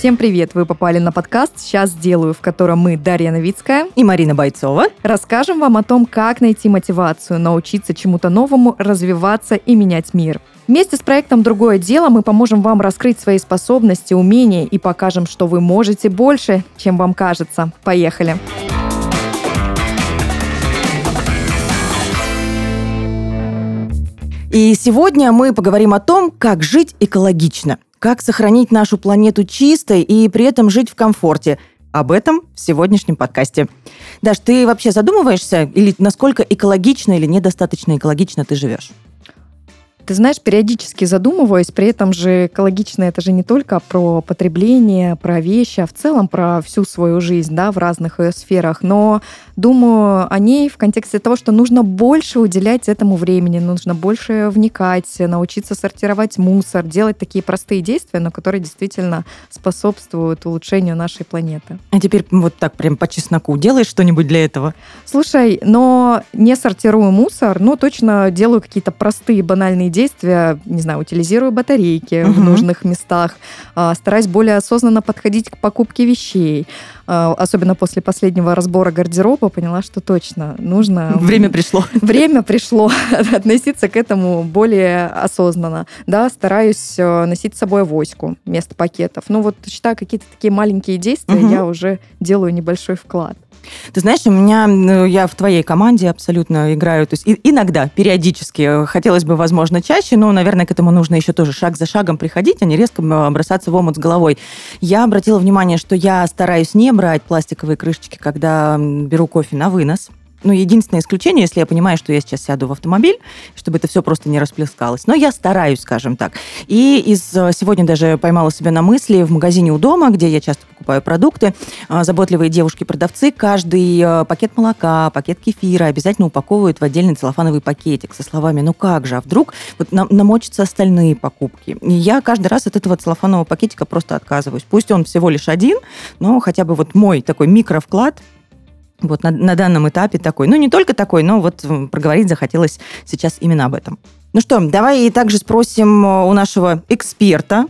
Всем привет! Вы попали на подкаст «Сейчас сделаю», в котором мы, Дарья Новицкая и Марина Бойцова, расскажем вам о том, как найти мотивацию, научиться чему-то новому, развиваться и менять мир. Вместе с проектом «Другое дело» мы поможем вам раскрыть свои способности, умения и покажем, что вы можете больше, чем вам кажется. Поехали! И сегодня мы поговорим о том, как жить экологично – как сохранить нашу планету чистой и при этом жить в комфорте? Об этом в сегодняшнем подкасте. Даш, ты вообще задумываешься, или насколько экологично или недостаточно экологично ты живешь? Ты знаешь, периодически задумываюсь, при этом же экологично это же не только про потребление, про вещи, а в целом про всю свою жизнь, да, в разных ее сферах. Но думаю о ней в контексте того, что нужно больше уделять этому времени, нужно больше вникать, научиться сортировать мусор, делать такие простые действия, но которые действительно способствуют улучшению нашей планеты. А теперь вот так прям по чесноку делаешь что-нибудь для этого? Слушай, но не сортирую мусор, но точно делаю какие-то простые банальные действия, действия, не знаю, утилизирую батарейки угу. в нужных местах, а, стараюсь более осознанно подходить к покупке вещей. А, особенно после последнего разбора гардероба поняла, что точно нужно... Время пришло. Время пришло относиться к этому более осознанно. Да, стараюсь э, носить с собой авоську вместо пакетов. Ну вот считаю, какие-то такие маленькие действия угу. я уже делаю небольшой вклад. Ты знаешь, у меня, ну, я в твоей команде абсолютно играю, то есть иногда, периодически, хотелось бы, возможно, чаще, но, наверное, к этому нужно еще тоже шаг за шагом приходить, а не резко бросаться в омут с головой. Я обратила внимание, что я стараюсь не брать пластиковые крышечки, когда беру кофе на вынос, ну, единственное исключение, если я понимаю, что я сейчас сяду в автомобиль, чтобы это все просто не расплескалось. Но я стараюсь, скажем так. И из э, сегодня даже поймала себя на мысли в магазине у дома, где я часто покупаю продукты, э, заботливые девушки-продавцы каждый э, пакет молока, пакет кефира обязательно упаковывают в отдельный целлофановый пакетик со словами «ну как же, а вдруг вот нам, намочатся остальные покупки?» И я каждый раз от этого целлофанового пакетика просто отказываюсь. Пусть он всего лишь один, но хотя бы вот мой такой микровклад вот на, на данном этапе такой. Ну, не только такой, но вот проговорить захотелось сейчас именно об этом. Ну что, давай и также спросим э, у нашего эксперта.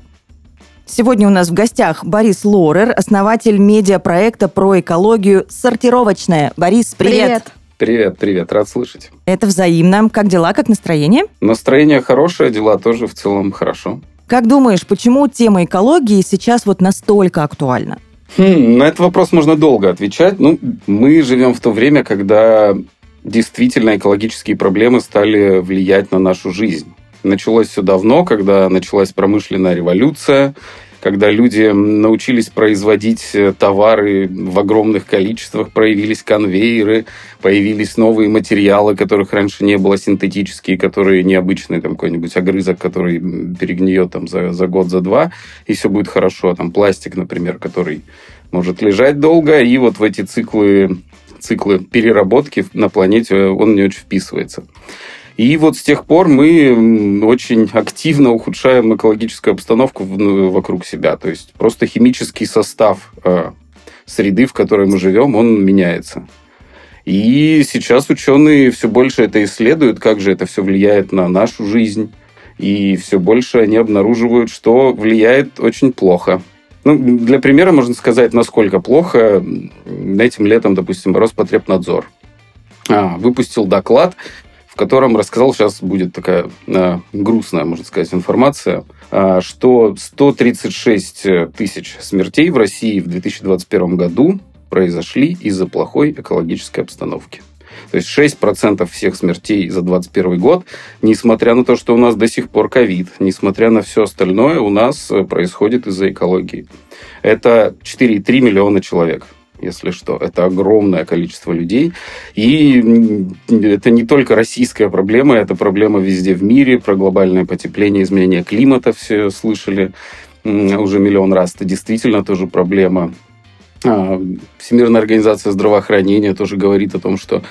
Сегодня у нас в гостях Борис Лорер, основатель медиапроекта про экологию «Сортировочная». Борис, привет! Привет! Привет, привет, рад слышать. Это взаимно. Как дела, как настроение? Настроение хорошее, дела тоже в целом хорошо. Как думаешь, почему тема экологии сейчас вот настолько актуальна? Хм, на этот вопрос можно долго отвечать. Ну, мы живем в то время, когда действительно экологические проблемы стали влиять на нашу жизнь. Началось все давно, когда началась промышленная революция, когда люди научились производить э, товары в огромных количествах, появились конвейеры, появились новые материалы, которых раньше не было, синтетические, которые необычные, там какой-нибудь огрызок, который перегниет там за, за год, за два, и все будет хорошо. Там пластик, например, который может лежать долго, и вот в эти циклы циклы переработки на планете он не очень вписывается. И вот с тех пор мы очень активно ухудшаем экологическую обстановку ну, вокруг себя. То есть просто химический состав э, среды, в которой мы живем, он меняется. И сейчас ученые все больше это исследуют, как же это все влияет на нашу жизнь. И все больше они обнаруживают, что влияет очень плохо. Ну, для примера можно сказать, насколько плохо. Этим летом, допустим, Роспотребнадзор а, выпустил доклад котором рассказал, сейчас будет такая э, грустная, можно сказать, информация, э, что 136 тысяч смертей в России в 2021 году произошли из-за плохой экологической обстановки. То есть 6% всех смертей за 2021 год, несмотря на то, что у нас до сих пор ковид, несмотря на все остальное, у нас э, происходит из-за экологии. Это 4,3 миллиона человек если что. Это огромное количество людей. И это не только российская проблема, это проблема везде в мире, про глобальное потепление, изменение климата все слышали уже миллион раз. Это действительно тоже проблема. А, Всемирная организация здравоохранения тоже говорит о том, что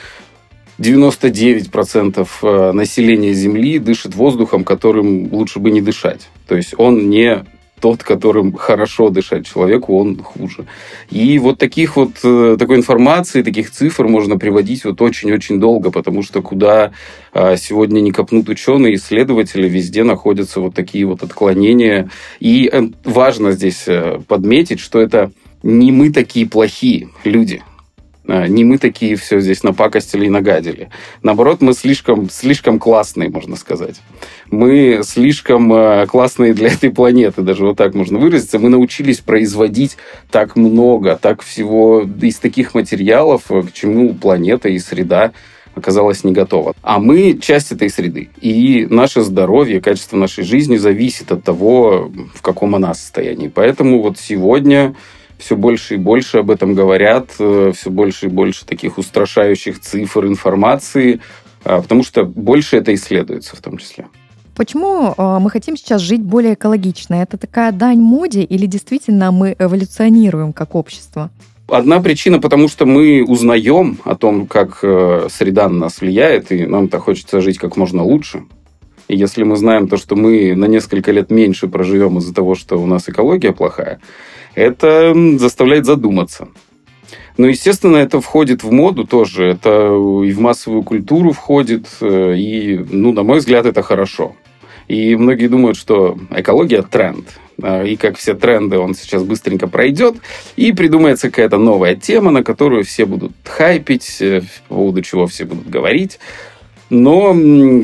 99% э, населения Земли дышит воздухом, которым лучше бы не дышать. То есть он не тот, которым хорошо дышать человеку, он хуже. И вот таких вот, э, такой информации, таких цифр можно приводить вот очень-очень долго, потому что куда а, сегодня не копнут ученые, исследователи, везде находятся вот такие вот отклонения. И э, важно здесь э, подметить, что это не мы такие плохие люди. А, не мы такие все здесь напакостили и нагадили. Наоборот, мы слишком, слишком классные, можно сказать. Мы слишком а, классные для этой планеты, даже вот так можно выразиться. Мы научились производить так много, так всего из таких материалов, к чему планета и среда оказалась не готова. А мы часть этой среды. И наше здоровье, качество нашей жизни зависит от того, в каком она состоянии. Поэтому вот сегодня все больше и больше об этом говорят, э, все больше и больше таких устрашающих цифр, информации, а, потому что больше это исследуется в том числе. Почему э, мы хотим сейчас жить более экологично? Это такая дань моде или действительно мы эволюционируем как общество? Одна причина, потому что мы узнаем о том, как э, среда на нас влияет, и нам-то хочется жить как можно лучше. И если мы знаем то, что мы на несколько лет меньше проживем из-за того, что у нас экология плохая, это заставляет задуматься. Но, естественно, это входит в моду тоже, это и в массовую культуру входит, э, и, ну, на мой взгляд, это хорошо. И многие думают, что экология – тренд. И как все тренды, он сейчас быстренько пройдет, и придумается какая-то новая тема, на которую все будут хайпить, э, по поводу чего все будут говорить. Но,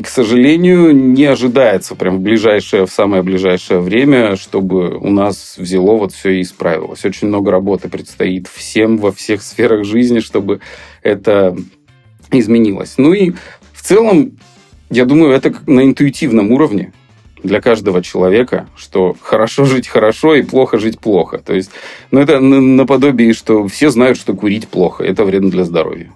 к сожалению, не ожидается прям в ближайшее, в самое ближайшее время, чтобы у нас взяло вот все и исправилось. Очень много работы предстоит всем во всех сферах жизни, чтобы это изменилось. Ну и в целом, я думаю, это на интуитивном уровне для каждого человека, что хорошо жить хорошо и плохо жить плохо. То есть, ну, это наподобие, что все знают, что курить плохо, это вредно для здоровья.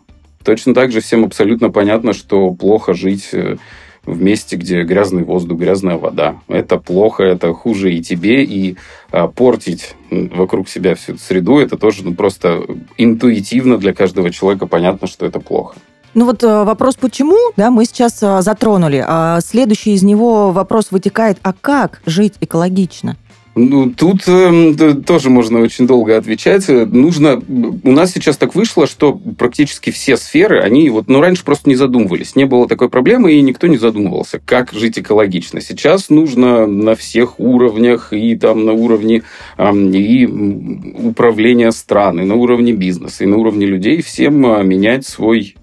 Точно так же всем абсолютно понятно, что плохо жить э, в месте, где грязный воздух, грязная вода. Это плохо, это хуже и тебе, и а, портить вокруг себя всю эту среду, это тоже ну, просто интуитивно для каждого человека понятно, что это плохо. Ну вот э, вопрос почему, да, мы сейчас э, затронули. А следующий из него вопрос вытекает, а как жить экологично? Ну, тут э, тоже можно очень долго отвечать. Нужно... У нас сейчас так вышло, что практически все сферы, они вот, ну, раньше просто не задумывались. Не было такой проблемы, и никто не задумывался, как жить экологично. Сейчас нужно на всех уровнях, и там на уровне э, и управления страны, на уровне бизнеса, и на уровне людей всем а, менять свой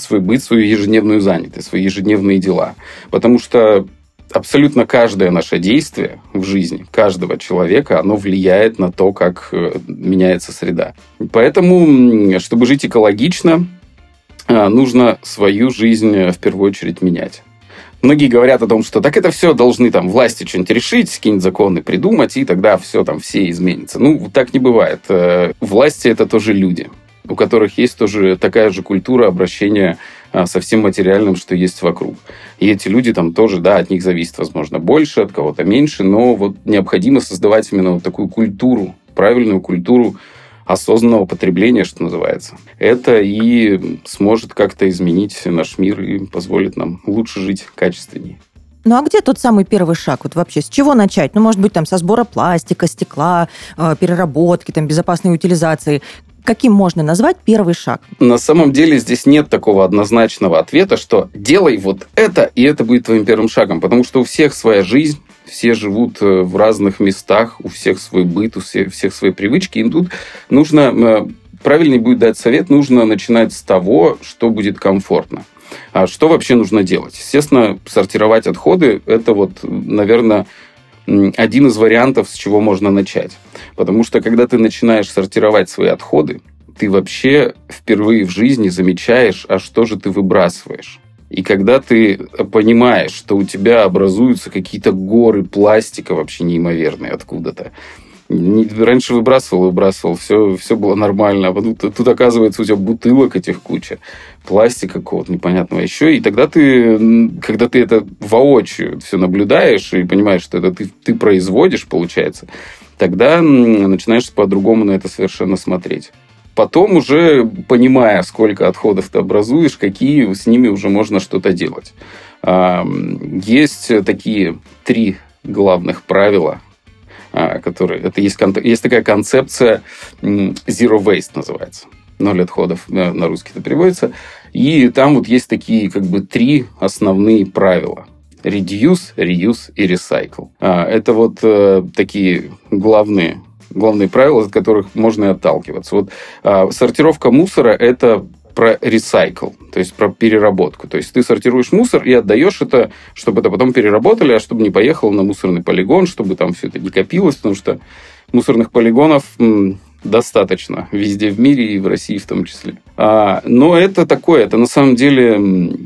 свой быт, свою ежедневную занятость, свои ежедневные дела. Потому что абсолютно каждое наше действие в жизни каждого человека, оно влияет на то, как э, меняется среда. Поэтому, чтобы жить экологично, э, нужно свою жизнь э, в первую очередь менять. Многие говорят о том, что так это все должны там власти что-нибудь решить, какие-нибудь законы придумать, и тогда все там все изменится. Ну, так не бывает. Власти это тоже люди, у которых есть тоже такая же культура обращения со всем материальным, что есть вокруг. И эти люди там тоже, да, от них зависит, возможно, больше, от кого-то меньше, но вот необходимо создавать именно вот такую культуру, правильную культуру осознанного потребления, что называется. Это и сможет как-то изменить наш мир и позволит нам лучше жить качественнее. Ну а где тот самый первый шаг? Вот вообще с чего начать? Ну, может быть, там со сбора пластика, стекла, э, переработки, там, безопасной утилизации каким можно назвать первый шаг? На самом деле здесь нет такого однозначного ответа, что делай вот это, и это будет твоим первым шагом, потому что у всех своя жизнь, все живут э, в разных местах, у всех свой быт, у всех, всех свои привычки, и тут нужно, э, правильнее будет дать совет, нужно начинать с того, что будет комфортно. А что вообще нужно делать? Естественно, сортировать отходы – это вот, наверное, один из вариантов, с чего можно начать. Потому что когда ты начинаешь сортировать свои отходы, ты вообще впервые в жизни замечаешь, а что же ты выбрасываешь. И когда ты понимаешь, что у тебя образуются какие-то горы пластика вообще неимоверные откуда-то, раньше выбрасывал, выбрасывал, все, все было нормально. А тут, тут, оказывается, у тебя бутылок этих куча, пластика какого-то непонятного еще. И тогда ты, когда ты это воочию все наблюдаешь и понимаешь, что это ты, ты производишь, получается, тогда начинаешь по-другому на это совершенно смотреть. Потом уже, понимая, сколько отходов ты образуешь, какие с ними уже можно что-то делать. Есть такие три главных правила который, это есть, есть такая концепция zero waste называется. Ноль отходов э, на русский это переводится. И там вот есть такие как бы три основные правила. Reduce, reuse и recycle. А, это вот э, такие главные главные правила, от которых можно и отталкиваться. Вот а, сортировка мусора – это про ресайкл, то есть про переработку. То есть ты сортируешь мусор и отдаешь это, чтобы это потом переработали, а чтобы не поехало на мусорный полигон, чтобы там все это не копилось, потому что мусорных полигонов достаточно везде в мире и в России в том числе. А, но это такое, это на самом деле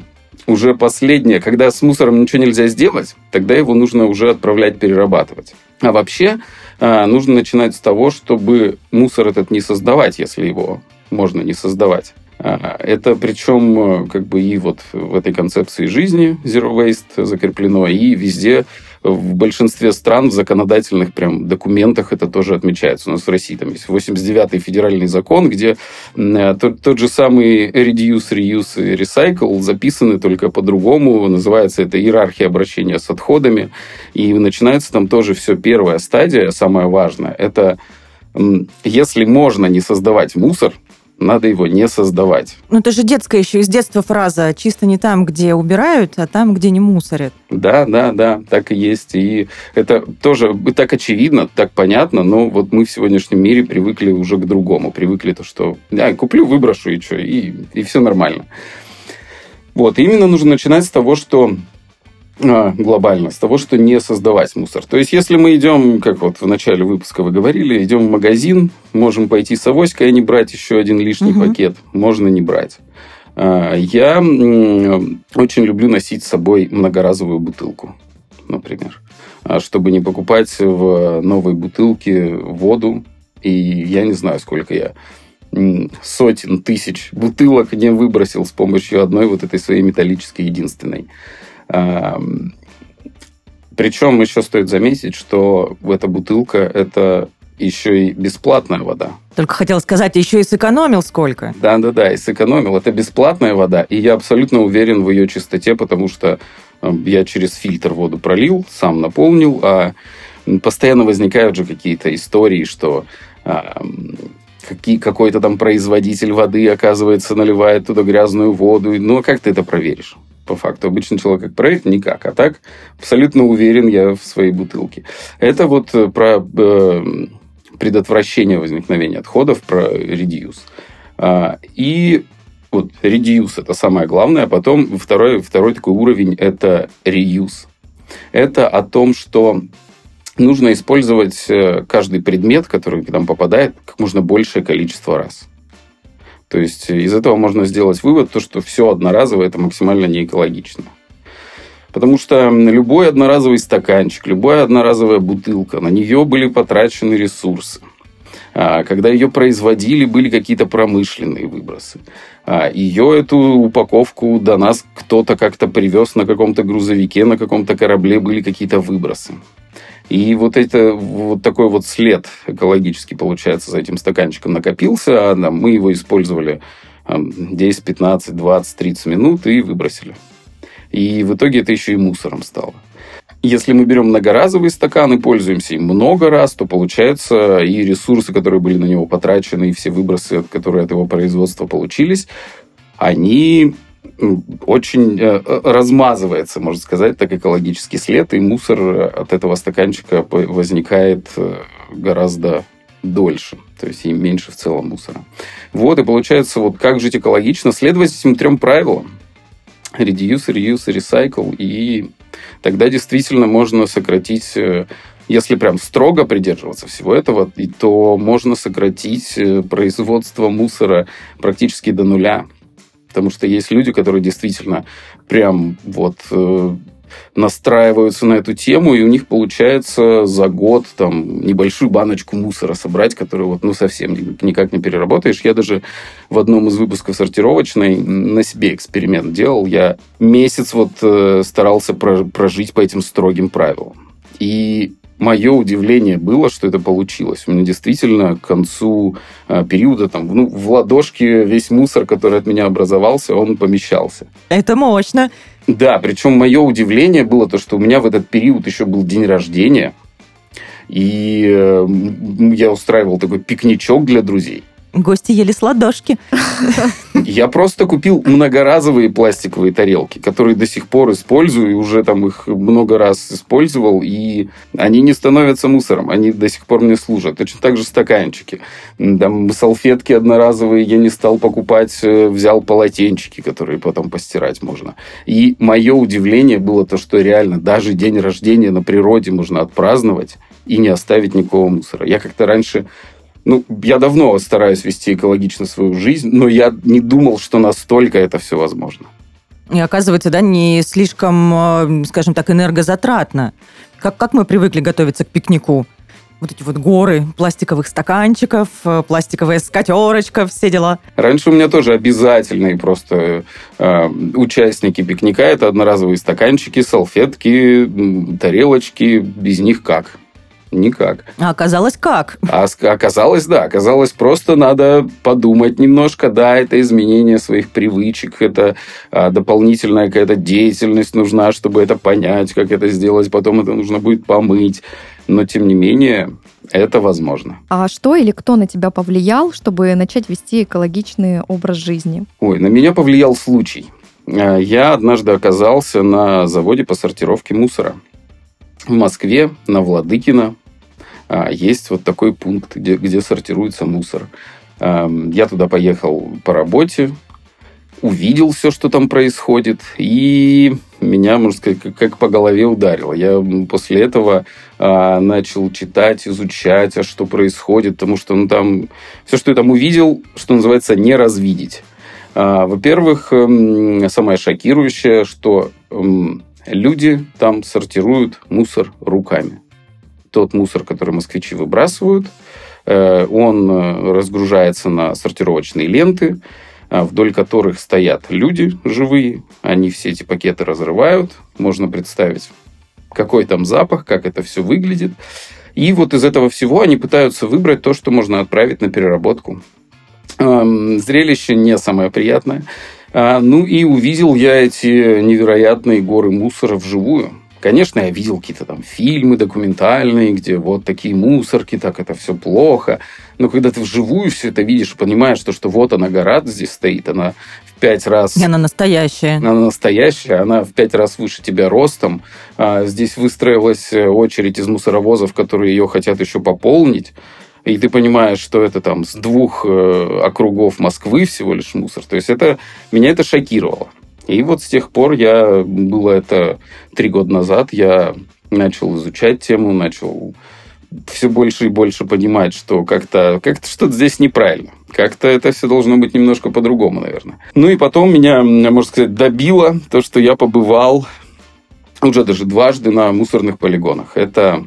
уже последнее. Когда с мусором ничего нельзя сделать, тогда его нужно уже отправлять перерабатывать. А вообще а, нужно начинать с того, чтобы мусор этот не создавать, если его можно не создавать. А, это причем э, как бы и вот в этой концепции жизни Zero Waste закреплено, и везде в большинстве стран в законодательных прям документах это тоже отмечается. У нас в России там есть 89-й федеральный закон, где э, тот, тот же самый reduce, reuse и recycle записаны только по-другому. Называется это иерархия обращения с отходами. И начинается там тоже все первая стадия, самая важная. Это если можно не создавать мусор, надо его не создавать. Ну, это же детская еще из детства фраза «чисто не там, где убирают, а там, где не мусорят». Да, да, да, так и есть. И это тоже так очевидно, так понятно, но вот мы в сегодняшнем мире привыкли уже к другому. Привыкли то, что я куплю, выброшу, и что, и, и все нормально. Вот, и именно нужно начинать с того, что глобально, с того, что не создавать мусор. То есть, если мы идем, как вот в начале выпуска вы говорили, идем в магазин, можем пойти с авоськой, а не брать еще один лишний угу. пакет. Можно не брать. А, я очень люблю носить с собой многоразовую бутылку, например, а, чтобы не покупать в новой бутылке воду. И я не знаю, сколько я сотен тысяч бутылок не выбросил с помощью одной вот этой своей металлической единственной. Причем еще стоит заметить, что эта бутылка – это еще и бесплатная вода. Только хотел сказать, еще и сэкономил сколько. Да-да-да, и сэкономил. Это бесплатная вода, и я абсолютно уверен в ее чистоте, потому что я через фильтр воду пролил, сам наполнил, а постоянно возникают же какие-то истории, что какие, какой-то там производитель воды, оказывается, наливает туда грязную воду. Ну, а как ты это проверишь? по факту. Обычный человек как проверит? Никак. А так абсолютно уверен я в своей бутылке. Это вот э, про э, предотвращение возникновения отходов, про reduce. А, и вот reduce это самое главное, а потом второй, второй такой уровень это reuse. Это о том, что нужно использовать э, каждый предмет, который к нам попадает, как можно большее количество раз. То есть из этого можно сделать вывод, то, что все одноразовое – это максимально не экологично. Потому что любой одноразовый стаканчик, любая одноразовая бутылка, на нее были потрачены ресурсы. А, когда ее производили, были какие-то промышленные выбросы. А, ее, эту упаковку до нас кто-то как-то привез на каком-то грузовике, на каком-то корабле были какие-то выбросы. И вот это вот такой вот след экологический, получается, за этим стаканчиком накопился, а мы его использовали 10, 15, 20, 30 минут и выбросили. И в итоге это еще и мусором стало. Если мы берем многоразовые стаканы, пользуемся им много раз, то получается и ресурсы, которые были на него потрачены, и все выбросы, которые от его производства получились, они очень э, э, размазывается, можно сказать, так экологический след, и мусор от этого стаканчика возникает э, гораздо дольше, то есть и меньше в целом мусора. Вот, и получается, вот как жить экологично, следовать этим трем правилам. Reduce, reuse, recycle, и тогда действительно можно сократить если прям строго придерживаться всего этого, то можно сократить производство мусора практически до нуля. Потому что есть люди, которые действительно прям вот э, настраиваются на эту тему, и у них получается за год там небольшую баночку мусора собрать, которую вот ну совсем никак не переработаешь. Я даже в одном из выпусков сортировочной на себе эксперимент делал. Я месяц вот э, старался прожить по этим строгим правилам. И мое удивление было, что это получилось. У меня действительно к концу э, периода там, ну, в ладошке весь мусор, который от меня образовался, он помещался. Это мощно. Да, причем мое удивление было то, что у меня в этот период еще был день рождения. И э, я устраивал такой пикничок для друзей. Гости ели с ладошки. Я просто купил многоразовые пластиковые тарелки, которые до сих пор использую, и уже там их много раз использовал, и они не становятся мусором, они до сих пор мне служат. Точно так же стаканчики. Там салфетки одноразовые я не стал покупать, э, взял полотенчики, которые потом постирать можно. И мое удивление было то, что реально даже день рождения на природе можно отпраздновать и не оставить никакого мусора. Я как-то раньше ну, я давно стараюсь вести экологично свою жизнь, но я не думал, что настолько это все возможно. И оказывается, да, не слишком, э, скажем так, энергозатратно. Как, как мы привыкли готовиться к пикнику? вот эти вот горы пластиковых стаканчиков, э, пластиковая скатерочка, все дела. Раньше у меня тоже обязательные просто э, участники пикника. Это одноразовые стаканчики, салфетки, тарелочки. Без них как? Никак. А оказалось как? А оказалось, да. Оказалось, просто надо подумать немножко. Да, это изменение своих привычек, это а, дополнительная какая-то деятельность нужна, чтобы это понять, как это сделать. Потом это нужно будет помыть. Но, тем не менее, это возможно. А что или кто на тебя повлиял, чтобы начать вести экологичный образ жизни? Ой, на меня повлиял случай. А, я однажды оказался на заводе по сортировке мусора в Москве, на Владыкино. А, есть вот такой пункт, где, где сортируется мусор. Я туда поехал по работе, увидел все, что там происходит, и меня, можно сказать, как, по голове ударило. Я после этого а, начал читать, изучать, а что происходит, потому что ну, там все, что я там увидел, что называется, не развидеть. А, во-первых, самое шокирующее, что люди там сортируют мусор руками тот мусор, который москвичи выбрасывают, э, он э, разгружается на сортировочные ленты, э, вдоль которых стоят люди живые. Они все эти пакеты разрывают. Можно представить, какой там запах, как это все выглядит. И вот из этого всего они пытаются выбрать то, что можно отправить на переработку. Эм, зрелище не самое приятное. Ну и увидел я эти невероятные горы мусора вживую. Конечно, я видел какие-то там фильмы документальные, где вот такие мусорки, так это все плохо. Но когда ты вживую все это видишь, понимаешь, что, что вот она гора здесь стоит, она в пять раз... И она настоящая. Она настоящая, она в пять раз выше тебя ростом. А здесь выстроилась очередь из мусоровозов, которые ее хотят еще пополнить и ты понимаешь, что это там с двух э, округов Москвы всего лишь мусор. То есть это меня это шокировало. И вот с тех пор я, было это три года назад, я начал изучать тему, начал все больше и больше понимать, что как-то как что-то здесь неправильно. Как-то это все должно быть немножко по-другому, наверное. Ну и потом меня, можно сказать, добило то, что я побывал уже даже дважды на мусорных полигонах. Это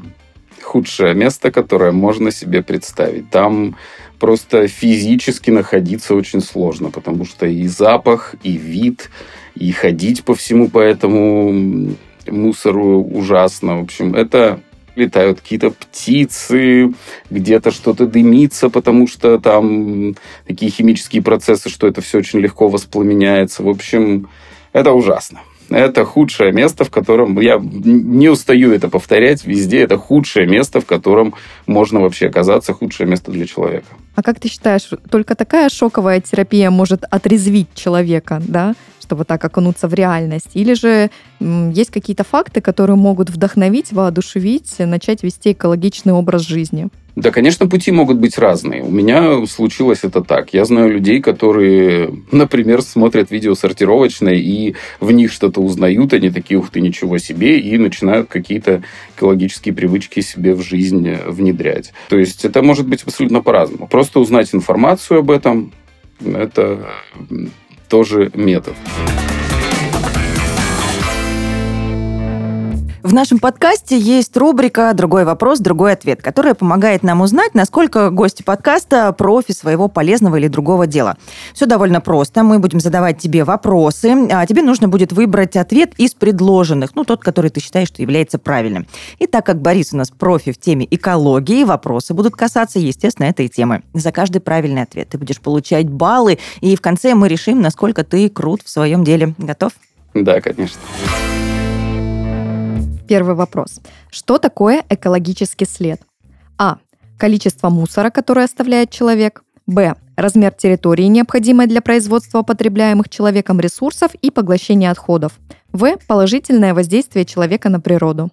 худшее место, которое можно себе представить. Там просто физически находиться очень сложно, потому что и запах, и вид, и ходить по всему по этому мусору ужасно. В общем, это летают какие-то птицы, где-то что-то дымится, потому что там такие химические процессы, что это все очень легко воспламеняется. В общем, это ужасно. Это худшее место, в котором... Я не устаю это повторять везде. Это худшее место, в котором можно вообще оказаться. Худшее место для человека. А как ты считаешь, только такая шоковая терапия может отрезвить человека, да? Чтобы так окунуться в реальность? Или же есть какие-то факты, которые могут вдохновить, воодушевить, начать вести экологичный образ жизни? Да, конечно, пути могут быть разные. У меня случилось это так. Я знаю людей, которые, например, смотрят видео сортировочное и в них что-то узнают, они такие, ух ты, ничего себе, и начинают какие-то экологические привычки себе в жизнь внедрять. То есть это может быть абсолютно по-разному. Просто узнать информацию об этом, это тоже метод. В нашем подкасте есть рубрика «Другой вопрос, другой ответ», которая помогает нам узнать, насколько гости подкаста профи своего полезного или другого дела. Все довольно просто. Мы будем задавать тебе вопросы, а тебе нужно будет выбрать ответ из предложенных, ну, тот, который ты считаешь, что является правильным. И так как Борис у нас профи в теме экологии, вопросы будут касаться, естественно, этой темы. За каждый правильный ответ ты будешь получать баллы, и в конце мы решим, насколько ты крут в своем деле. Готов? Да, конечно. Первый вопрос. Что такое экологический след? А. Количество мусора, которое оставляет человек. Б. Размер территории, необходимой для производства потребляемых человеком ресурсов и поглощения отходов. В. Положительное воздействие человека на природу.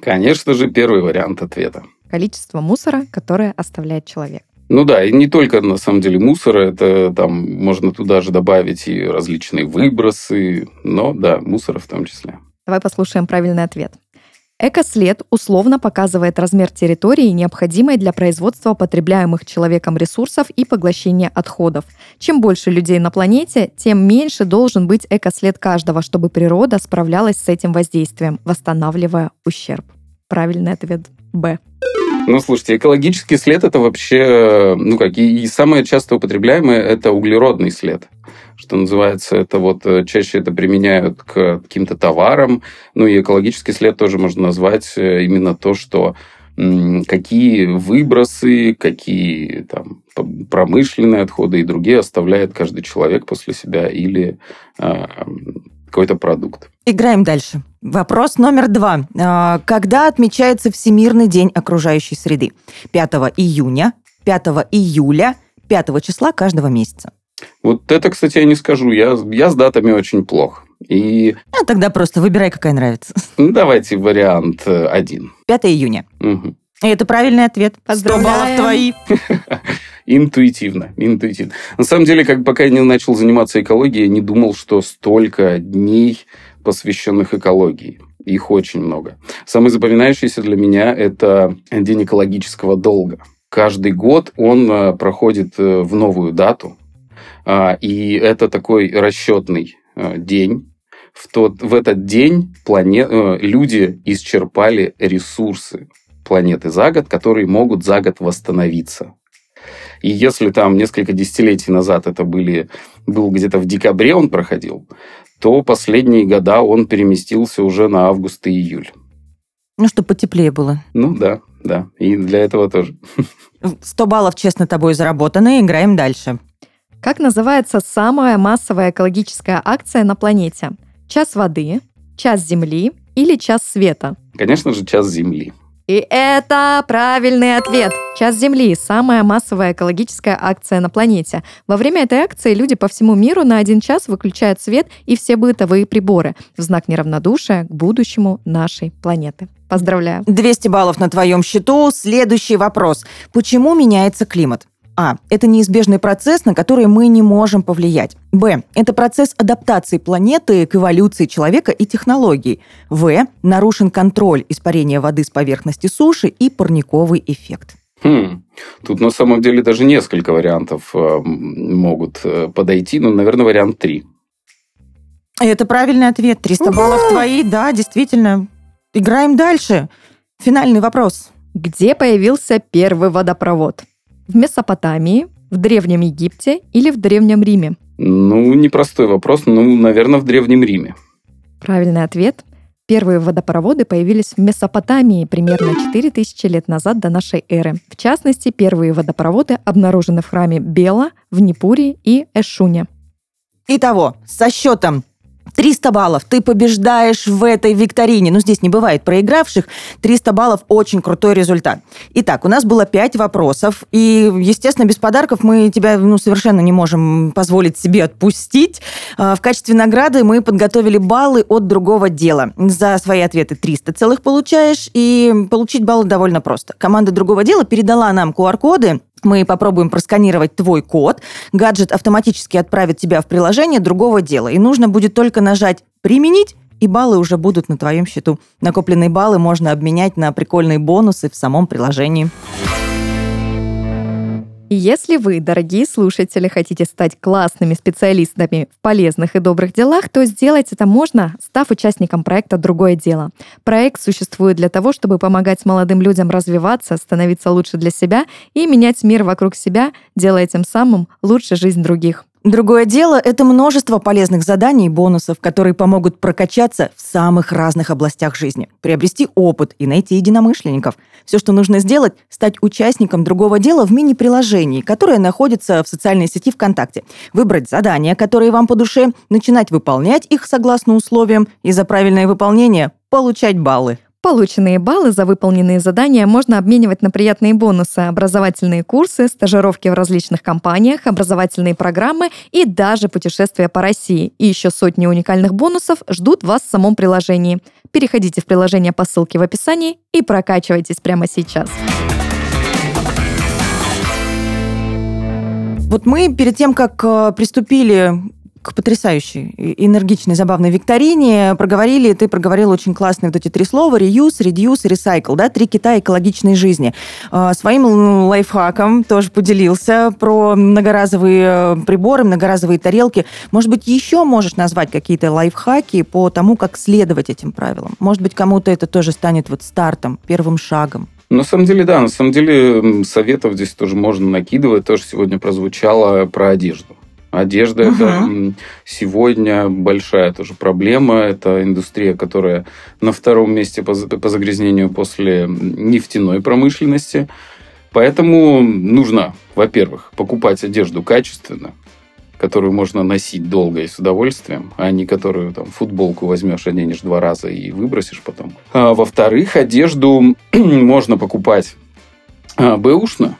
Конечно же, первый вариант ответа. Количество мусора, которое оставляет человек. Ну да, и не только на самом деле мусора, это там можно туда же добавить и различные выбросы, но да, мусора в том числе. Давай послушаем правильный ответ. Экослед условно показывает размер территории, необходимой для производства потребляемых человеком ресурсов и поглощения отходов. Чем больше людей на планете, тем меньше должен быть экослед каждого, чтобы природа справлялась с этим воздействием, восстанавливая ущерб. Правильный ответ Б. Ну, слушайте, экологический след это вообще, ну как, и, и самое часто употребляемое это углеродный след что называется, это вот э, чаще это применяют к каким-то товарам, ну и экологический след тоже можно назвать э, именно то, что какие выбросы, какие там промышленные отходы и другие оставляет каждый человек после себя или э, какой-то продукт. Играем дальше. Вопрос номер два. А, когда отмечается Всемирный день окружающей среды? 5 июня, 5 июля, 5 числа каждого месяца. Вот это, кстати, я не скажу. Я, я с датами очень плох. И... А тогда просто выбирай, какая нравится. Ну, давайте вариант э, один. 5 июня. Угу. И это правильный ответ. 100 баллов твои. Интуитивно, интуитивно. На самом деле, как пока я не начал заниматься экологией, я не думал, что столько дней, посвященных экологии. Их очень много. Самый запоминающийся для меня – это День экологического долга. Каждый год он э, проходит э, в новую дату, и это такой расчетный э, день. В, тот, в этот день планет, э, люди исчерпали ресурсы планеты за год, которые могут за год восстановиться. И если там несколько десятилетий назад это были, был где-то в декабре он проходил, то последние года он переместился уже на август и июль. Ну, чтобы потеплее было. Ну да, да. И для этого тоже. 100 баллов честно тобой заработаны. Играем дальше. Как называется самая массовая экологическая акция на планете? Час воды, час земли или час света? Конечно же, час земли. И это правильный ответ. Час Земли – самая массовая экологическая акция на планете. Во время этой акции люди по всему миру на один час выключают свет и все бытовые приборы в знак неравнодушия к будущему нашей планеты. Поздравляю. 200 баллов на твоем счету. Следующий вопрос. Почему меняется климат? А. Это неизбежный процесс, на который мы не можем повлиять. Б. Это процесс адаптации планеты к эволюции человека и технологий. В. Нарушен контроль испарения воды с поверхности суши и парниковый эффект. Хм. Тут на самом деле даже несколько вариантов э, могут э, подойти, но, наверное, вариант три. Это правильный ответ. 300 баллов твои, да, действительно. Играем дальше. Финальный вопрос. Где появился первый водопровод? В Месопотамии, в Древнем Египте или в Древнем Риме? Ну, непростой вопрос. Ну, наверное, в Древнем Риме. Правильный ответ. Первые водопроводы появились в Месопотамии примерно 4000 лет назад до нашей эры. В частности, первые водопроводы обнаружены в храме Бела, в Непуре и Эшуне. Итого, со счетом 300 баллов. Ты побеждаешь в этой викторине. Ну, здесь не бывает проигравших. 300 баллов – очень крутой результат. Итак, у нас было 5 вопросов. И, естественно, без подарков мы тебя ну, совершенно не можем позволить себе отпустить. А, в качестве награды мы подготовили баллы от другого дела. За свои ответы 300 целых получаешь. И получить баллы довольно просто. Команда другого дела передала нам QR-коды мы попробуем просканировать твой код. Гаджет автоматически отправит тебя в приложение другого дела. И нужно будет только нажать «Применить», и баллы уже будут на твоем счету. Накопленные баллы можно обменять на прикольные бонусы в самом приложении. Если вы, дорогие слушатели, хотите стать классными специалистами в полезных и добрых делах, то сделать это можно, став участником проекта «Другое дело». Проект существует для того, чтобы помогать молодым людям развиваться, становиться лучше для себя и менять мир вокруг себя, делая тем самым лучше жизнь других. Другое дело – это множество полезных заданий и бонусов, которые помогут прокачаться в самых разных областях жизни, приобрести опыт и найти единомышленников. Все, что нужно сделать – стать участником другого дела в мини-приложении, которое находится в социальной сети ВКонтакте. Выбрать задания, которые вам по душе, начинать выполнять их согласно условиям и за правильное выполнение получать баллы. Полученные баллы за выполненные задания можно обменивать на приятные бонусы, образовательные курсы, стажировки в различных компаниях, образовательные программы и даже путешествия по России. И еще сотни уникальных бонусов ждут вас в самом приложении. Переходите в приложение по ссылке в описании и прокачивайтесь прямо сейчас. Вот мы перед тем, как э, приступили к потрясающей, энергичной, забавной викторине проговорили, ты проговорил очень классные вот эти три слова reuse, reduce, recycle, да, три кита экологичной жизни. А, своим лайфхаком тоже поделился про многоразовые э, приборы, многоразовые тарелки. Может быть, еще можешь назвать какие-то лайфхаки по тому, как следовать этим правилам? Может быть, кому-то это тоже станет вот стартом, первым шагом? На самом деле, да, на самом деле советов здесь тоже можно накидывать. Тоже сегодня прозвучало про одежду. Одежда угу. это сегодня большая тоже проблема. Это индустрия, которая на втором месте по, по загрязнению после нефтяной промышленности. Поэтому нужно, во-первых, покупать одежду качественно, которую можно носить долго и с удовольствием, а не которую там футболку возьмешь, оденешь два раза и выбросишь потом. А, во-вторых, одежду можно покупать а, бэушно,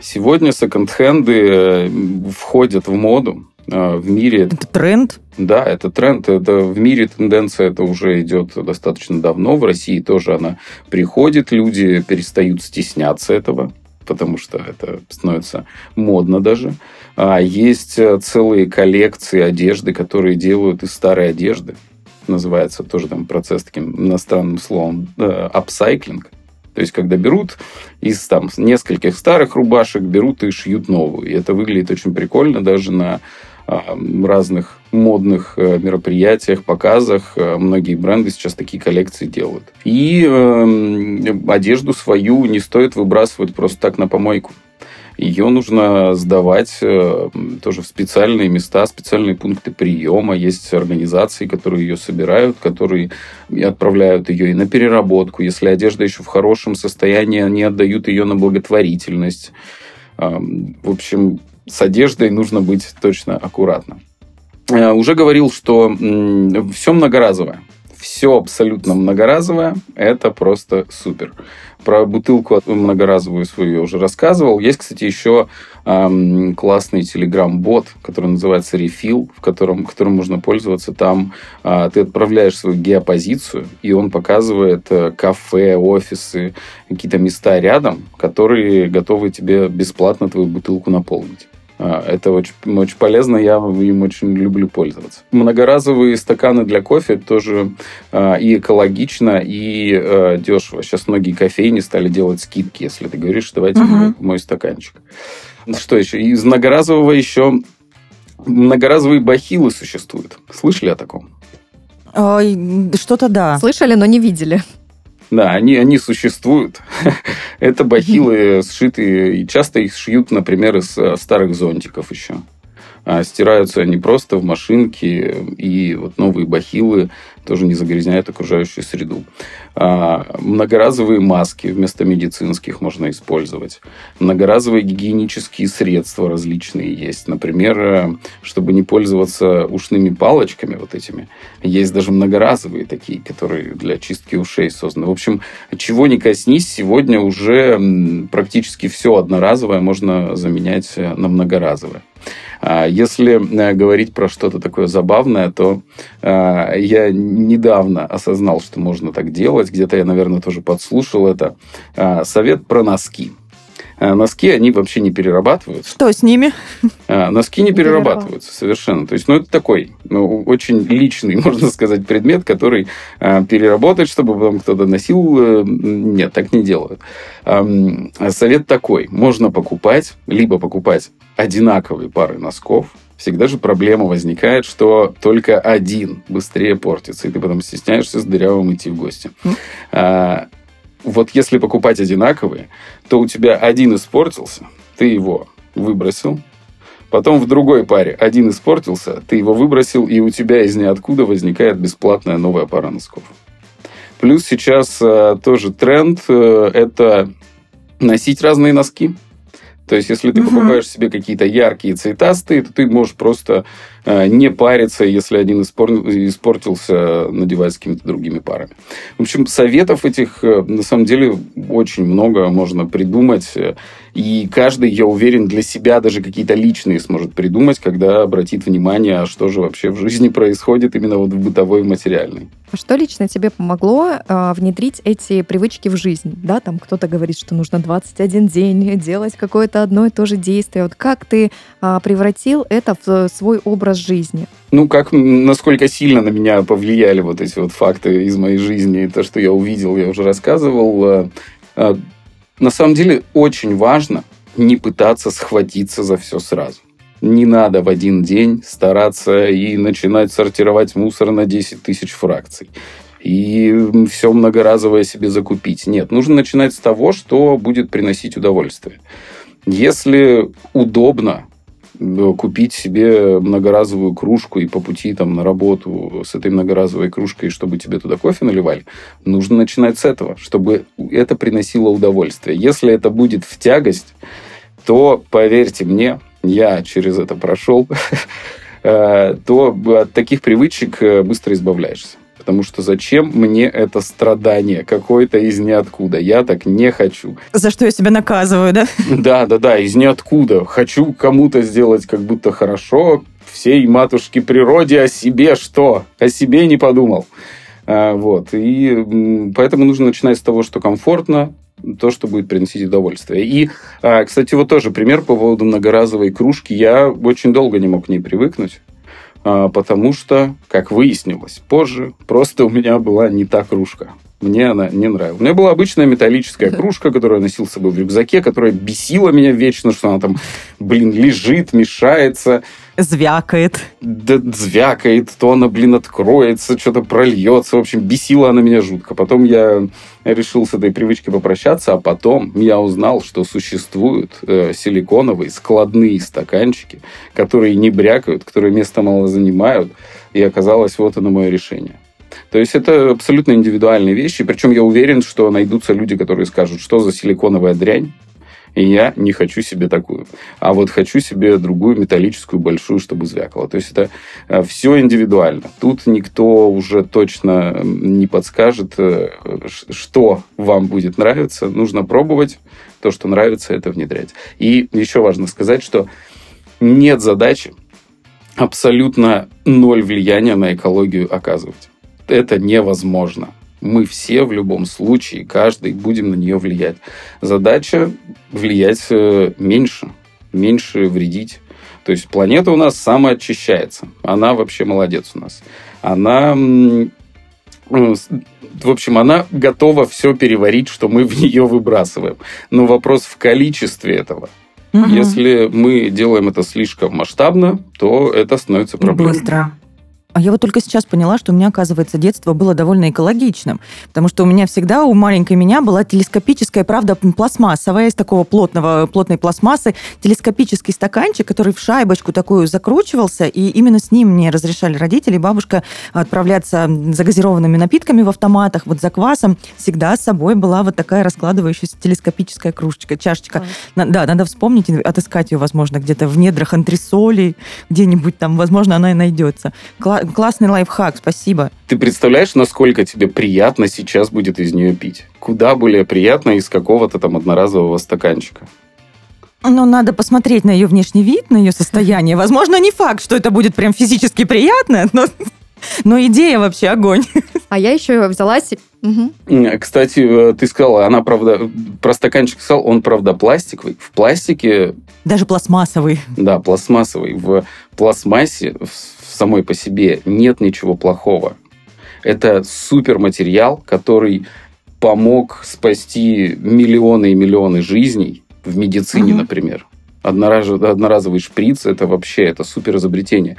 Сегодня секонд-хенды э, входят в моду э, в мире. Это тренд? Да, это тренд. Это в мире тенденция это уже идет достаточно давно. В России тоже она приходит. Люди перестают стесняться этого потому что это становится модно даже. А есть э, целые коллекции одежды, которые делают из старой одежды. Называется тоже там процесс таким иностранным словом апсайклинг. То есть, когда берут из там нескольких старых рубашек, берут и шьют новую. И это выглядит очень прикольно даже на а, разных модных э, мероприятиях, показах. Э, многие бренды сейчас такие коллекции делают. И э, одежду свою не стоит выбрасывать просто так на помойку. Ее нужно сдавать э, тоже в специальные места, специальные пункты приема. Есть организации, которые ее собирают, которые отправляют ее и на переработку. Если одежда еще в хорошем состоянии, они отдают ее на благотворительность. В общем, с одеждой нужно быть точно аккуратно. Э, уже говорил, что все многоразовое все абсолютно многоразовое, это просто супер. Про бутылку многоразовую свою я уже рассказывал. Есть, кстати, еще эм, классный телеграм-бот, который называется Refill, в котором, которым можно пользоваться. Там э, ты отправляешь свою геопозицию, и он показывает э, кафе, офисы, какие-то места рядом, которые готовы тебе бесплатно твою бутылку наполнить. А, это очень, очень полезно, я им очень люблю пользоваться. Многоразовые стаканы для кофе тоже э, и экологично, и э, дешево. Сейчас многие кофейни стали делать скидки, если ты говоришь, давайте uh-huh. мой стаканчик. Что еще? Из многоразового еще многоразовые бахилы существуют. Слышали о таком? Что-то да. Слышали, но не видели. Да, они, они существуют. Это бахилы сшитые, и часто их шьют, например, из э, старых зонтиков еще. А стираются они просто в машинке, и вот новые бахилы тоже не загрязняют окружающую среду. А, многоразовые маски вместо медицинских можно использовать. Многоразовые гигиенические средства различные есть. Например, э, чтобы не пользоваться ушными палочками вот этими, есть даже многоразовые такие, которые для чистки ушей созданы. В общем, чего не коснись, сегодня уже практически все одноразовое можно заменять э, на многоразовое. А если э, говорить про что-то такое забавное, то э, я недавно осознал, что можно так делать. Где-то я, наверное, тоже подслушал это. Э, совет про носки. А, носки, они вообще не перерабатываются. Что с ними? А, носки не перерабатываются совершенно. То есть, ну, это такой ну, очень личный, можно сказать, предмет, который а, переработать, чтобы потом кто-то носил. Э, нет, так не делают. Совет такой. Можно покупать, либо покупать одинаковые пары носков, всегда же проблема возникает, что только один быстрее портится, и ты потом стесняешься с дырявым идти в гости вот если покупать одинаковые, то у тебя один испортился, ты его выбросил, потом в другой паре один испортился, ты его выбросил, и у тебя из ниоткуда возникает бесплатная новая пара носков. Плюс сейчас э, тоже тренд э, это носить разные носки. То есть, если ты угу. покупаешь себе какие-то яркие цветастые, то ты можешь просто не париться, если один испортился, надевать с какими-то другими парами. В общем, советов этих э, на самом деле очень много можно придумать. И каждый, я уверен, для себя даже какие-то личные сможет придумать, когда обратит внимание, а что же вообще в жизни происходит именно вот в бытовой и материальной. Что лично тебе помогло э, внедрить эти привычки в жизнь? Да, там кто-то говорит, что нужно 21 день делать какое-то одно и то же действие. Вот как ты э, превратил это в свой образ жизни? Ну, как, насколько сильно на меня повлияли вот эти вот факты из моей жизни, то, что я увидел, я уже рассказывал. Э, на самом деле очень важно не пытаться схватиться за все сразу. Не надо в один день стараться и начинать сортировать мусор на 10 тысяч фракций и все многоразовое себе закупить. Нет, нужно начинать с того, что будет приносить удовольствие. Если удобно, купить себе многоразовую кружку и по пути там на работу с этой многоразовой кружкой, чтобы тебе туда кофе наливали, нужно начинать с этого, чтобы это приносило удовольствие. Если это будет в тягость, то, поверьте мне, я через это прошел, э, то от таких привычек э, быстро избавляешься. Потому что зачем мне это страдание какое-то из ниоткуда? Я так не хочу. За что я себя наказываю, да? Да, да, да, из ниоткуда. Хочу кому-то сделать как будто хорошо, всей матушке природе, о себе что? О себе не подумал. А, вот. И поэтому нужно начинать с того, что комфортно, то, что будет приносить удовольствие. И, а, кстати, вот тоже пример по поводу многоразовой кружки. Я очень долго не мог к ней привыкнуть. А, потому что, как выяснилось позже, просто у меня была не та кружка. Мне она не нравилась. У меня была обычная металлическая кружка, которую я носил с собой в рюкзаке, которая бесила меня вечно, что она там, блин, лежит, мешается. Звякает. Да, звякает, то она, блин, откроется, что-то прольется. В общем, бесила она меня жутко. Потом я решил с этой привычкой попрощаться, а потом я узнал, что существуют э, силиконовые складные стаканчики, которые не брякают, которые место мало занимают. И оказалось, вот оно мое решение. То есть это абсолютно индивидуальные вещи. Причем я уверен, что найдутся люди, которые скажут, что за силиконовая дрянь, и я не хочу себе такую. А вот хочу себе другую металлическую большую, чтобы звякало. То есть это э, все индивидуально. Тут никто уже точно не подскажет, э, что вам будет нравиться. Нужно пробовать. То, что нравится, это внедрять. И еще важно сказать, что нет задачи абсолютно ноль влияния на экологию оказывать это невозможно. Мы все в любом случае, каждый будем на нее влиять. Задача влиять э, меньше, меньше вредить. То есть планета у нас самоочищается. Она вообще молодец у нас. Она в общем, она готова все переварить, что мы в нее выбрасываем. Но вопрос в количестве этого. Угу. Если мы делаем это слишком масштабно, то это становится проблемой. Быстро. А я вот только сейчас поняла, что у меня, оказывается, детство было довольно экологичным, потому что у меня всегда, у маленькой меня была телескопическая, правда, пластмассовая, из такого плотного, плотной пластмассы, телескопический стаканчик, который в шайбочку такую закручивался, и именно с ним мне разрешали родители, бабушка отправляться за газированными напитками в автоматах, вот за квасом. Всегда с собой была вот такая раскладывающаяся телескопическая кружечка, чашечка. А. Да, надо вспомнить, отыскать ее, возможно, где-то в недрах антресолей, где-нибудь там, возможно, она и найдется классный лайфхак, спасибо. Ты представляешь, насколько тебе приятно сейчас будет из нее пить? Куда более приятно из какого-то там одноразового стаканчика? Ну, надо посмотреть на ее внешний вид, на ее состояние. Возможно, не факт, что это будет прям физически приятно, но, но идея вообще огонь. А я еще взялась... Угу. Кстати, э, ты сказала, она, правда, про стаканчик сказал, он, правда, пластиковый. В пластике... Даже пластмассовый. Да, пластмассовый. В пластмассе, в самой по себе нет ничего плохого. Это суперматериал, который помог спасти миллионы и миллионы жизней в медицине, угу. например. Одноразовый, одноразовый шприц это вообще это супер изобретение.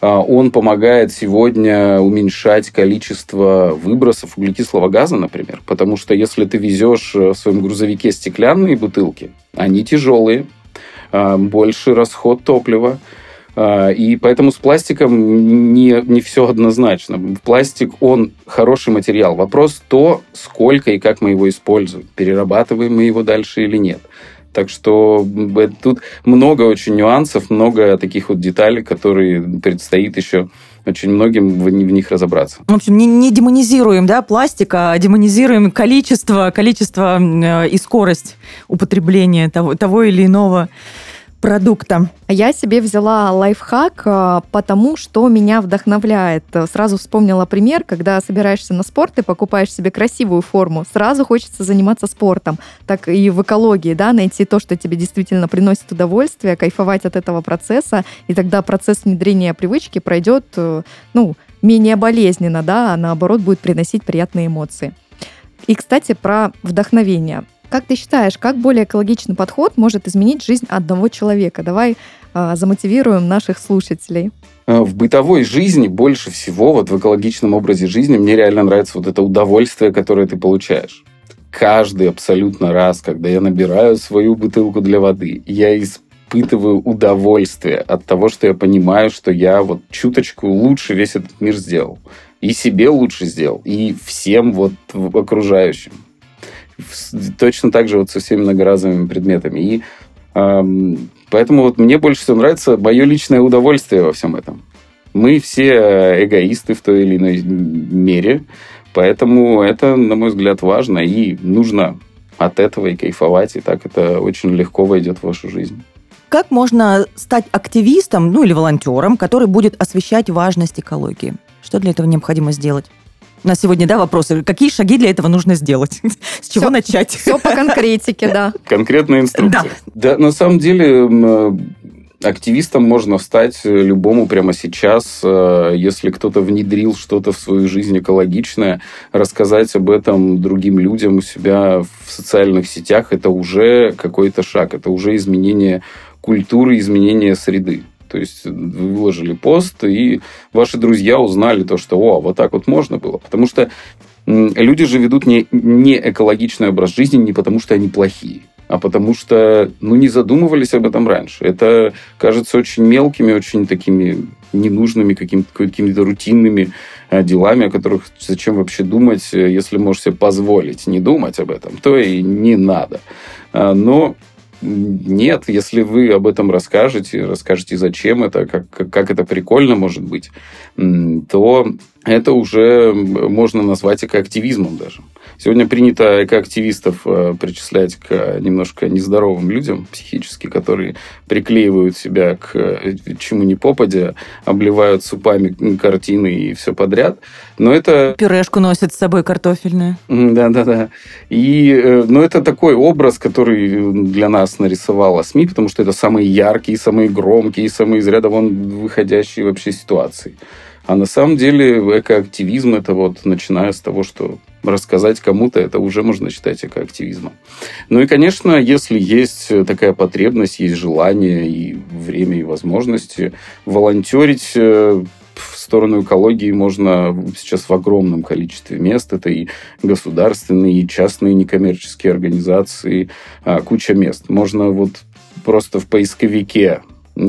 А, он помогает сегодня уменьшать количество выбросов углекислого газа, например, потому что если ты везешь в своем грузовике стеклянные бутылки, они тяжелые, а, больше расход топлива, и поэтому с пластиком не, не все однозначно. Пластик, он хороший материал. Вопрос то, сколько и как мы его используем. Перерабатываем мы его дальше или нет. Так что тут много очень нюансов, много таких вот деталей, которые предстоит еще очень многим в, них разобраться. В общем, не, не демонизируем да, пластик, а демонизируем количество, количество э, и скорость употребления того, того или иного продукта. Я себе взяла лайфхак, а, потому что меня вдохновляет. Сразу вспомнила пример, когда собираешься на спорт и покупаешь себе красивую форму, сразу хочется заниматься спортом. Так и в экологии, да, найти то, что тебе действительно приносит удовольствие, кайфовать от этого процесса, и тогда процесс внедрения привычки пройдет, э, ну, менее болезненно, да, а наоборот будет приносить приятные эмоции. И, кстати, про вдохновение. Как ты считаешь, как более экологичный подход может изменить жизнь одного человека? Давай э, замотивируем наших слушателей. А, в бытовой жизни больше всего, вот в экологичном образе жизни, мне реально нравится вот это удовольствие, которое ты получаешь. Каждый абсолютно раз, когда я набираю свою бутылку для воды, я испытываю удовольствие от того, что я понимаю, что я вот чуточку лучше весь этот мир сделал. И себе лучше сделал, и всем вот окружающим точно так же вот со всеми многоразовыми предметами. И эм, поэтому вот мне больше всего нравится мое личное удовольствие во всем этом. Мы все эгоисты в той или иной мере, поэтому это, на мой взгляд, важно и нужно от этого и кайфовать, и так это очень легко войдет в вашу жизнь. Как можно стать активистом, ну или волонтером, который будет освещать важность экологии? Что для этого необходимо сделать? У нас сегодня, да, вопросы. Какие шаги для этого нужно сделать? С чего все, начать? Все по конкретике, да. Конкретная инструкция. Да. да, на самом деле э, активистом можно стать любому прямо сейчас, э, если кто-то внедрил что-то в свою жизнь экологичное, рассказать об этом другим людям у себя в социальных сетях, это уже какой-то шаг, это уже изменение культуры, изменение среды. То есть вы выложили пост, и ваши друзья узнали то, что о, вот так вот можно было. Потому что люди же ведут не, не экологичный образ жизни не потому, что они плохие, а потому что ну, не задумывались об этом раньше. Это кажется очень мелкими, очень такими ненужными, какими-то, какими-то рутинными э, делами, о которых зачем вообще думать, э, если можешь себе позволить не думать об этом, то и не надо. А, но нет, если вы об этом расскажете, расскажете, зачем это, как, как это прикольно может быть, то это уже можно назвать экоактивизмом даже. Сегодня принято экоактивистов э, причислять к немножко нездоровым людям психически, которые приклеивают себя к э, чему ни попадя, обливают супами картины и все подряд. Но это... Пюрешку носят с собой картофельную. Да-да-да. И, э, но это такой образ, который для нас нарисовала СМИ, потому что это самые яркие, самые громкие, самые из ряда вон выходящие вообще ситуации. А на самом деле экоактивизм это вот начиная с того, что рассказать кому-то, это уже можно считать экоактивизмом. Ну и, конечно, если есть такая потребность, есть желание и время, и возможности волонтерить э, в сторону экологии можно сейчас в огромном количестве мест. Это и государственные, и частные некоммерческие организации, а, куча мест. Можно вот просто в поисковике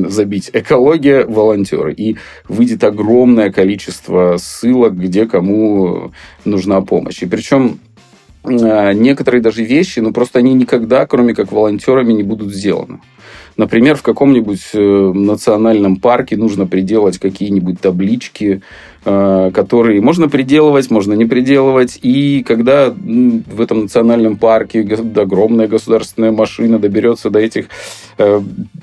забить «экология, волонтеры», и выйдет огромное количество ссылок, где кому нужна помощь. И причем а, некоторые даже вещи, ну просто они никогда, кроме как волонтерами, не будут сделаны. Например, в каком-нибудь э, национальном парке нужно приделать какие-нибудь таблички, э, которые можно приделывать, можно не приделывать. И когда в этом национальном парке огромная государственная машина доберется до этих э,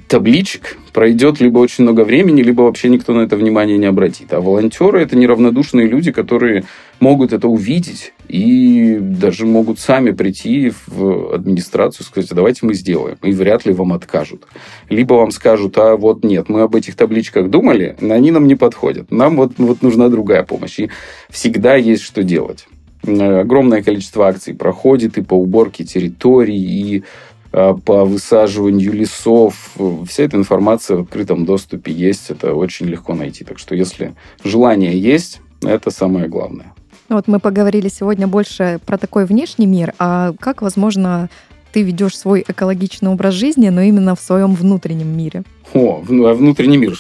табличек, пройдет либо очень много времени, либо вообще никто на это внимание не обратит. А волонтеры это неравнодушные люди, которые могут это увидеть и даже могут сами прийти в администрацию и сказать, давайте мы сделаем. И вряд ли вам откажут. Либо вам скажут, а вот нет, мы об этих табличках думали, они нам не подходят. Нам вот, вот нужна другая помощь. И всегда есть что делать. Огромное количество акций проходит и по уборке территорий, и по высаживанию лесов. Вся эта информация в открытом доступе есть. Это очень легко найти. Так что если желание есть, это самое главное. Вот мы поговорили сегодня больше про такой внешний мир, а как, возможно, ты ведешь свой экологичный образ жизни, но именно в своем внутреннем мире? О, а внутренний мир,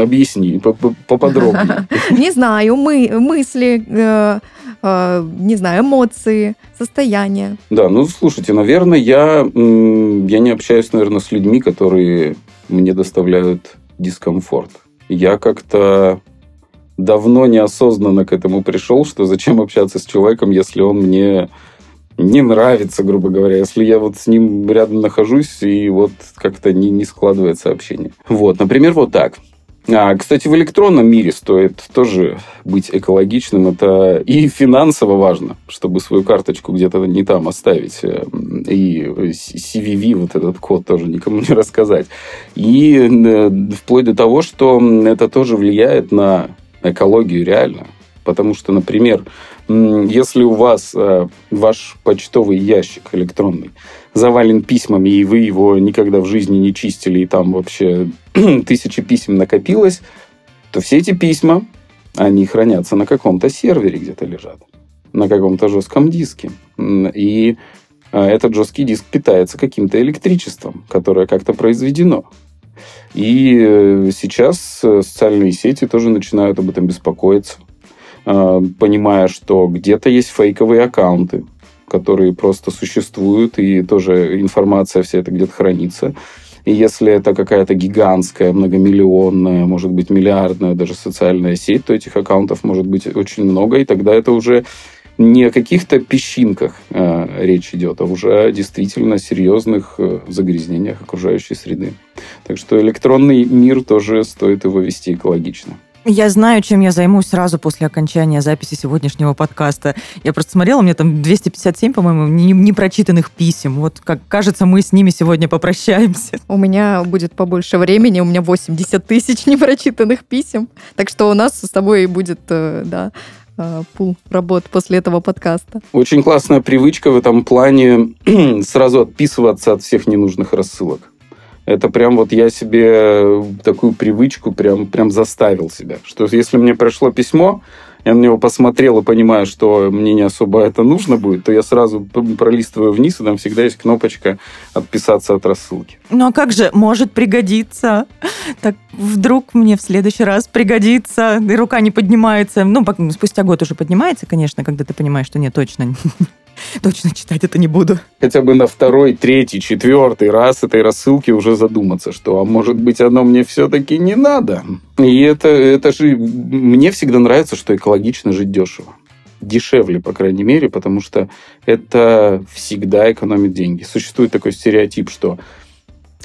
объясни поподробнее. Не знаю, мы, мысли, э, э, не знаю, эмоции, состояние. Да, ну слушайте, наверное, я, я не общаюсь, наверное, с людьми, которые мне доставляют дискомфорт. Я как-то давно неосознанно к этому пришел, что зачем общаться с человеком, если он мне не нравится, грубо говоря, если я вот с ним рядом нахожусь и вот как-то не, не складывается общение. Вот, например, вот так. А, кстати, в электронном мире стоит тоже быть экологичным. Это и финансово важно, чтобы свою карточку где-то не там оставить. Э, и CVV, вот этот код тоже никому не рассказать. И э, вплоть до того, что это тоже влияет на экологию реально. Потому что, например, если у вас э, ваш почтовый ящик электронный завален письмами, и вы его никогда в жизни не чистили, и там вообще тысячи писем накопилось, то все эти письма, они хранятся на каком-то сервере где-то лежат, на каком-то жестком диске. И э, этот жесткий диск питается каким-то электричеством, которое как-то произведено. И э, сейчас социальные сети тоже начинают об этом беспокоиться. Э, понимая, что где-то есть фейковые аккаунты, которые просто существуют, и тоже информация вся эта где-то хранится. И если это какая-то гигантская, многомиллионная, может быть, миллиардная даже социальная сеть, то этих аккаунтов может быть очень много, и тогда это уже не о каких-то песчинках э, речь идет, а уже о действительно серьезных э, загрязнениях окружающей среды. Так что электронный мир тоже стоит его вести экологично. Я знаю, чем я займусь сразу после окончания записи сегодняшнего подкаста. Я просто смотрела, у меня там 257, по-моему, непрочитанных писем. Вот, как кажется, мы с ними сегодня попрощаемся. У меня будет побольше времени, у меня 80 тысяч непрочитанных писем. Так что у нас с тобой будет, э, да, э, пул работ после этого подкаста. Очень классная привычка в этом плане сразу отписываться от всех ненужных рассылок. Это прям вот я себе такую привычку прям, прям заставил себя. Что если мне пришло письмо, я на него посмотрел и понимаю, что мне не особо это нужно будет, то я сразу пролистываю вниз, и там всегда есть кнопочка «Отписаться от рассылки». Ну а как же, может пригодиться? Так вдруг мне в следующий раз пригодится, и рука не поднимается. Ну, спустя год уже поднимается, конечно, когда ты понимаешь, что нет, точно точно читать это не буду. Хотя бы на второй, третий, четвертый раз этой рассылки уже задуматься, что, а может быть, оно мне все-таки не надо. И это, это же... Мне всегда нравится, что экологично жить дешево. Дешевле, по крайней мере, потому что это всегда экономит деньги. Существует такой стереотип, что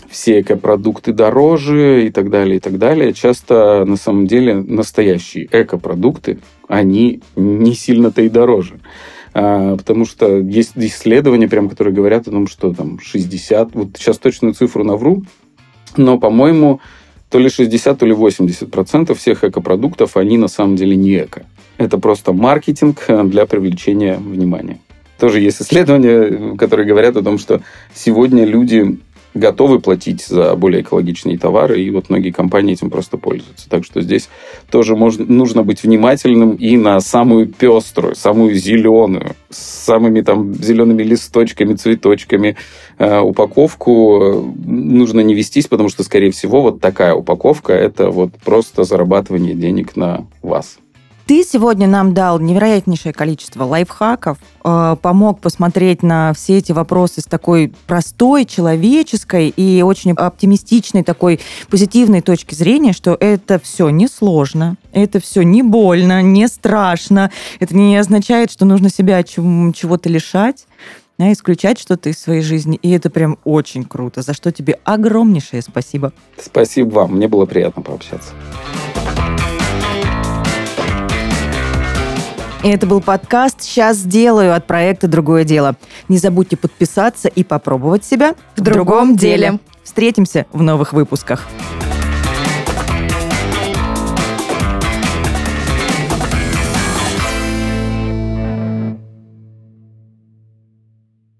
все экопродукты дороже и так далее, и так далее. Часто, на самом деле, настоящие экопродукты, они не сильно-то и дороже. А, потому что есть исследования, прям, которые говорят о том, что там 60, вот сейчас точную цифру навру, но, по-моему, то ли 60, то ли 80 процентов всех экопродуктов, они на самом деле не эко. Это просто маркетинг для привлечения внимания. Тоже есть исследования, которые говорят о том, что сегодня люди готовы платить за более экологичные товары, и вот многие компании этим просто пользуются. Так что здесь тоже можно, нужно быть внимательным и на самую пеструю, самую зеленую, с самыми там зелеными листочками, цветочками э, упаковку нужно не вестись, потому что, скорее всего, вот такая упаковка – это вот просто зарабатывание денег на вас. Ты сегодня нам дал невероятнейшее количество лайфхаков, э, помог посмотреть на все эти вопросы с такой простой, человеческой и очень оптимистичной, такой позитивной точки зрения, что это все не сложно, это все не больно, не страшно, это не означает, что нужно себя чего-то лишать а исключать что-то из своей жизни. И это прям очень круто, за что тебе огромнейшее спасибо. Спасибо вам, мне было приятно пообщаться. И это был подкаст «Сейчас сделаю» от проекта «Другое дело». Не забудьте подписаться и попробовать себя в, другом, другом деле. деле. Встретимся в новых выпусках.